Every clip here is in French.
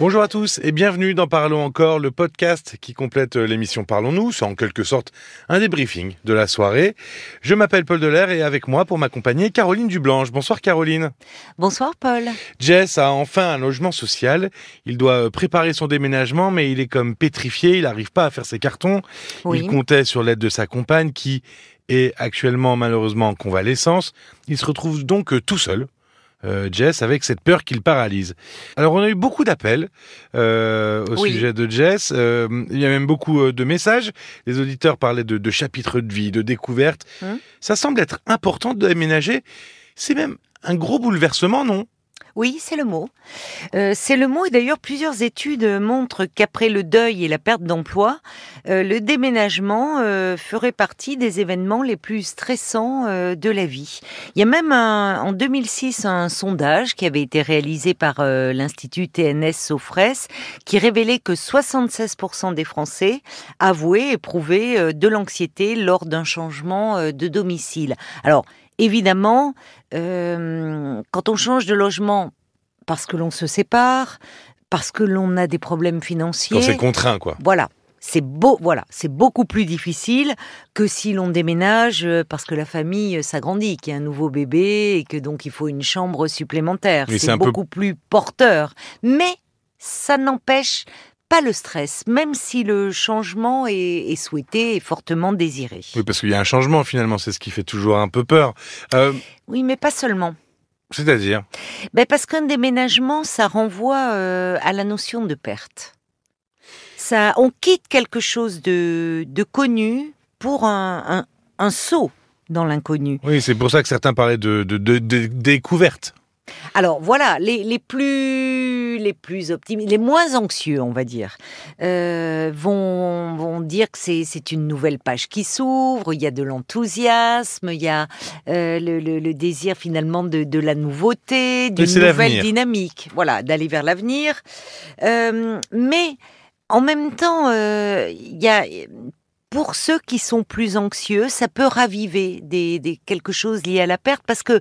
Bonjour à tous et bienvenue dans Parlons encore, le podcast qui complète l'émission Parlons-nous. C'est en quelque sorte un débriefing de la soirée. Je m'appelle Paul Delair et avec moi pour m'accompagner Caroline Dublanche. Bonsoir Caroline. Bonsoir Paul. Jess a enfin un logement social. Il doit préparer son déménagement mais il est comme pétrifié, il n'arrive pas à faire ses cartons. Oui. Il comptait sur l'aide de sa compagne qui est actuellement malheureusement en convalescence. Il se retrouve donc tout seul euh, Jess avec cette peur qui le paralyse. Alors on a eu beaucoup d'appels euh, au Oui. sujet de Jess. Euh, il y a même beaucoup de messages. Les auditeurs parlaient de, de chapitres de vie, de découvertes. Hum. Ça semble être important de déménager. C'est même un gros bouleversement, non? Oui, c'est le mot. Euh, c'est le mot et d'ailleurs plusieurs études montrent qu'après le deuil et la perte d'emploi, euh, le déménagement euh, ferait partie des événements les plus stressants euh, de la vie. Il y a même un- en 2006 un sondage qui avait été réalisé par euh, l'Institut TNS Sofres qui révélait que 76% des Français avouaient éprouver euh, de l'anxiété lors d'un changement de domicile. Alors, évidemment, euh, quand on change de logement parce que l'on se sépare, parce que l'on a des problèmes Quand financiers, c'est contraint, quoi. voilà. C'est beau, voilà, c'est beaucoup plus difficile que si l'on déménage euh, parce que la famille euh, s'agrandit, qu'il y a un nouveau bébé et que donc il faut une chambre supplémentaire. C'est un peu- beaucoup plus porteur. Mais ça n'empêche pas le stress, même si le changement est, est souhaité et fortement désiré. Oui, parce qu'il y a un changement finalement, c'est ce qui fait toujours un peu peur. Euh, Oui, mais pas seulement. C'est-à-dire? Ben parce qu'un déménagement, ça renvoie euh, à la notion de perte. Ça, on quitte quelque chose de, de connu pour un, un, un saut dans l'inconnu. Oui, c'est pour ça que certains parlaient de, de, de- de découverte. Alors voilà, les, les plus les plus optimistes, les moins anxieux, on va dire, euh, vont vont dire que c'est une nouvelle page qui s'ouvre. Il y a de l'enthousiasme, il y a euh, le, le- le désir finalement de, de la nouveauté, d'une nouvelle dynamique. Voilà, d'aller vers l'avenir. Euh, mais en même temps, il y a pour ceux qui sont plus anxieux, ça peut raviver des, des quelque chose lié à la perte parce que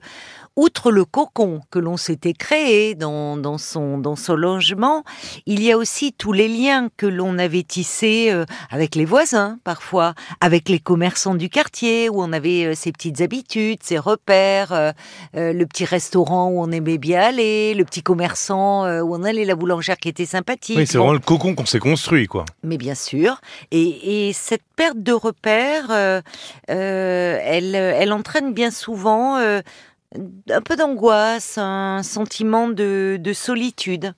outre le cocon que l'on s'était créé dans, dans son dans son logement, il y a aussi tous les liens que l'on avait tissés euh, avec les voisins parfois, avec les commerçants du quartier où on avait euh, ses petites habitudes, ses repères, euh, le petit restaurant où on aimait bien aller, le petit commerçant où on allait, la boulangère qui était sympathique. Oui, c'est Bon. vraiment le cocon qu'on s'est construit, quoi. Mais bien sûr. Et, et cette perte de repères, euh, euh, elle, elle entraîne bien souvent euh, un peu d'angoisse, un sentiment de, de solitude.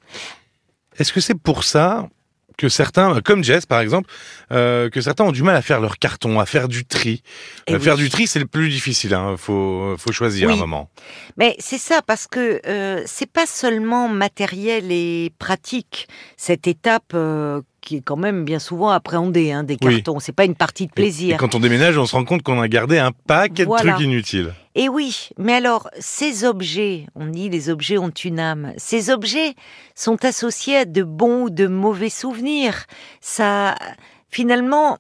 Est-ce que c'est pour ça que certains, comme Jess par exemple, euh, que certains ont du mal à faire leur carton, à faire du tri? Eh Euh, oui. Faire du tri, c'est le plus difficile. Hein. Faut, faut choisir Oui. un moment. Mais c'est ça parce que euh, c'est pas seulement matériel et pratique cette étape euh, qui est quand même bien souvent appréhendée hein, des Oui. cartons. C'est pas une partie de Et- plaisir. Et, quand on déménage, on se rend compte qu'on a gardé un paquet Voilà. de trucs inutiles. Et oui, mais alors, ces objets, on dit les objets ont une âme, ces objets sont associés à de bons ou de mauvais souvenirs. Ça, finalement,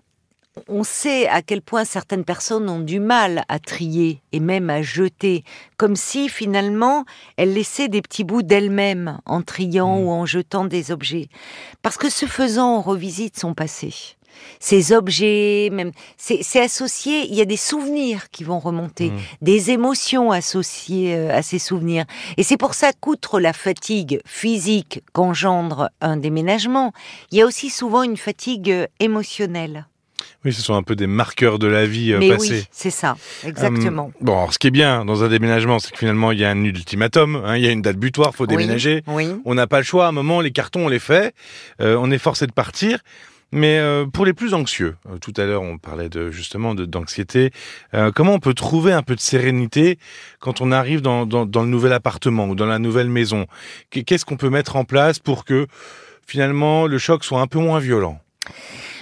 on sait à quel point certaines personnes ont du mal à trier et même à jeter, comme si finalement elles laissaient des petits bouts d'elles-mêmes en triant Mm. ou en jetant des objets. Parce que ce faisant, on revisite son passé. Ces objets, même, c'est associé, il y a des souvenirs qui vont remonter Mm. des émotions associées euh, à ces souvenirs. Et c'est pour ça qu'outre la fatigue physique qu'engendre un déménagement, il y a aussi souvent une fatigue euh, émotionnelle. Oui, ce sont un peu des marqueurs de la vie euh, Mais passée. oui, c'est ça, exactement. Hum, bon, alors, ce qui est bien dans un déménagement, c'est que finalement, il y a un ultimatum, hein, il y a une date butoir, faut déménager. Oui, oui. On n'a pas le choix. À un moment, les cartons, on les fait. Euh, on est forcé de partir. Mais euh, pour les plus anxieux, tout à l'heure on parlait de justement de- d'anxiété. euh, comment on peut trouver un peu de sérénité quand on arrive dans, dans, dans le nouvel appartement ou dans la nouvelle maison? Qu'est- Qu'est-ce qu'on peut mettre en place pour que finalement le choc soit un peu moins violent?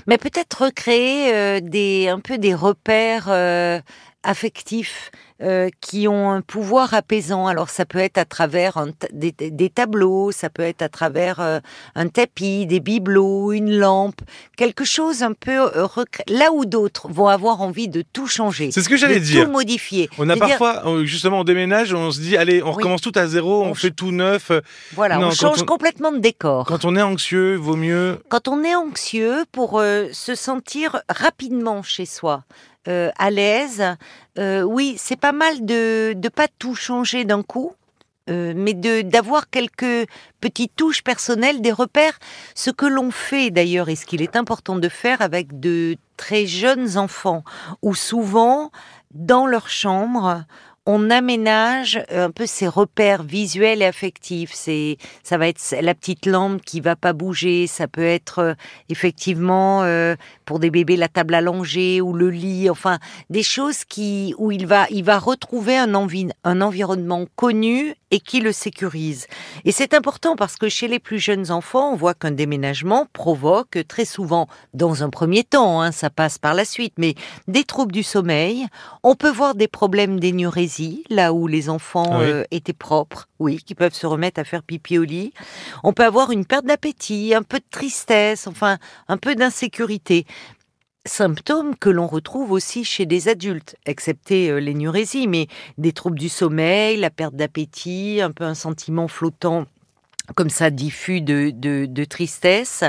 Mais peut-être recréer euh, un peu des repères euh, affectifs, euh, qui ont un pouvoir apaisant. Alors ça peut être à travers des, tableaux, ça peut être à travers euh, un tapis, des bibelots, une lampe, quelque chose un peu euh, là où d'autres vont avoir envie de tout changer. C'est ce que j'allais dire. Tout modifier. On a parfois justement on déménage, on se dit allez, on recommence tout à zéro, on, fait tout neuf. Voilà, on change complètement de décor. Quand on est anxieux, vaut mieux. Quand on est anxieux, pour se sentir rapidement chez soi, euh, à l'aise. Euh, oui, c'est pas mal de ne pas tout changer d'un coup. Euh, mais de d'avoir quelques petites touches personnelles, des repères, ce que l'on fait d'ailleurs et ce qu'il est important de faire avec de très jeunes enfants, où souvent dans leur chambre on aménage un peu ses repères visuels et affectifs. C'est, ça va être la petite lampe qui va pas bouger. Ça peut être euh, effectivement euh, pour des bébés la table allongée ou le lit. Enfin, des choses qui où il va, il va retrouver un environnement connu et qui le sécurise. Et c'est important parce que chez les plus jeunes enfants, on voit qu'un déménagement provoque très souvent, dans un premier temps, hein, ça passe par la suite, mais des troubles du sommeil. On peut voir des problèmes d'énurésie là où les enfants euh, étaient propres, oui, qui peuvent se remettre à faire pipi au lit. On peut avoir une perte d'appétit, un peu de tristesse, enfin un peu d'insécurité. Symptômes que l'on retrouve aussi chez des adultes, excepté euh, l'énurésie, mais des troubles du sommeil, la perte d'appétit, un peu un sentiment flottant comme ça diffus de, de tristesse.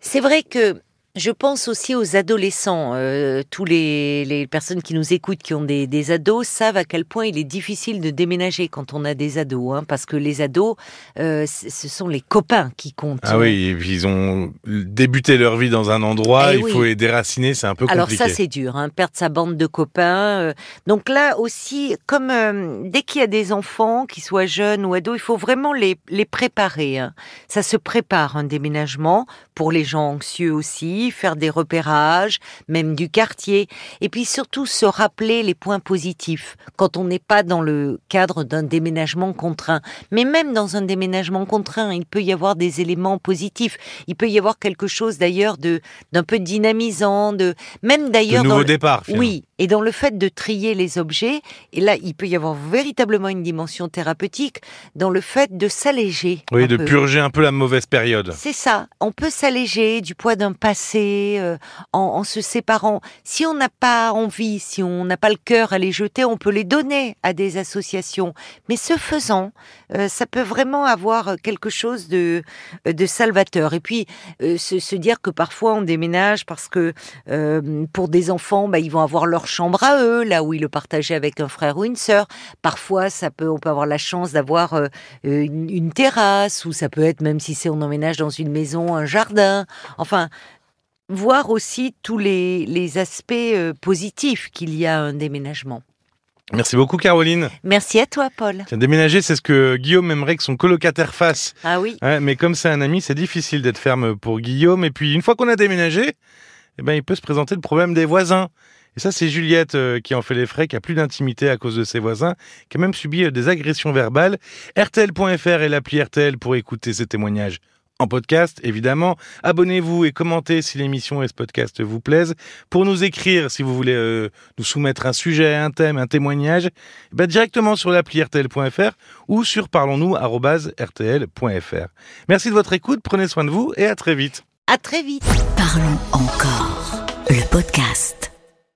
C'est vrai que je pense aussi aux adolescents. Euh, tous les, les, personnes qui nous écoutent, qui ont des, des, ados, savent à quel point il est difficile de déménager quand on a des ados, hein, parce que les ados, euh, ce sont les copains qui comptent. Ah oui, ils ont débuté leur vie dans un endroit, eh il faut les déraciner, c'est un peu compliqué. Alors ça, c'est dur, hein, perdre sa bande de copains. Euh. Donc là aussi, comme euh, dès qu'il y a des enfants, qu'ils soient jeunes ou ados, il faut vraiment les, les préparer. Hein. Ça se prépare un déménagement pour les gens anxieux aussi faire des repérages, même du quartier, et puis surtout se rappeler les points positifs quand on n'est pas dans le cadre d'un déménagement contraint. Mais même dans un déménagement contraint, il peut y avoir des éléments positifs. Il peut y avoir quelque chose d'ailleurs de d'un peu dynamisant, de même d'ailleurs. Nouveau départ. Oui, et dans le fait de trier les objets, et là, il peut y avoir véritablement une dimension thérapeutique dans le fait de s'alléger. Oui, de purger un peu la mauvaise période. C'est ça. On peut s'alléger du poids d'un passé euh, en, se séparant. Si on n'a pas envie, si on n'a pas le cœur à les jeter, on peut les donner à des associations. Mais ce faisant, euh, ça peut vraiment avoir quelque chose de, de salvateur. Et puis, euh, se, se, dire que parfois on déménage parce que pour des enfants, bah, ils vont avoir leur chambre à eux, là où ils le partageaient avec un frère ou une sœur. Parfois, ça peut, on peut avoir la chance d'avoir euh, une, terrasse, ou ça peut être, même si c'est on emménage dans une maison, un jardin. Enfin, voir aussi tous les, aspects euh, positifs qu'il y a à un déménagement. Merci beaucoup Caroline. Merci à toi Paul. déménager, c'est ce que Guillaume aimerait que son colocataire fasse. Ah oui. mais comme c'est un ami, c'est difficile d'être ferme pour Guillaume. Et puis une fois qu'on a déménagé, eh ben, il peut se présenter le problème des voisins. Et ça, c'est Juliette euh, qui en fait les frais, qui a plus d'intimité à cause de ses voisins, qui a même subi euh, des agressions verbales. RTL.fr est l'appli RTL pour écouter ces témoignages en podcast, évidemment. Abonnez-vous et commentez si l'émission et ce podcast vous plaisent. Pour nous écrire, si vous voulez euh, nous soumettre un sujet, un thème, un témoignage, eh ben directement sur l'appli RTL.fr ou sur parlons-nous@rtl.fr. Merci de votre écoute, prenez soin de vous et à très vite. À très vite. Parlons encore, le podcast.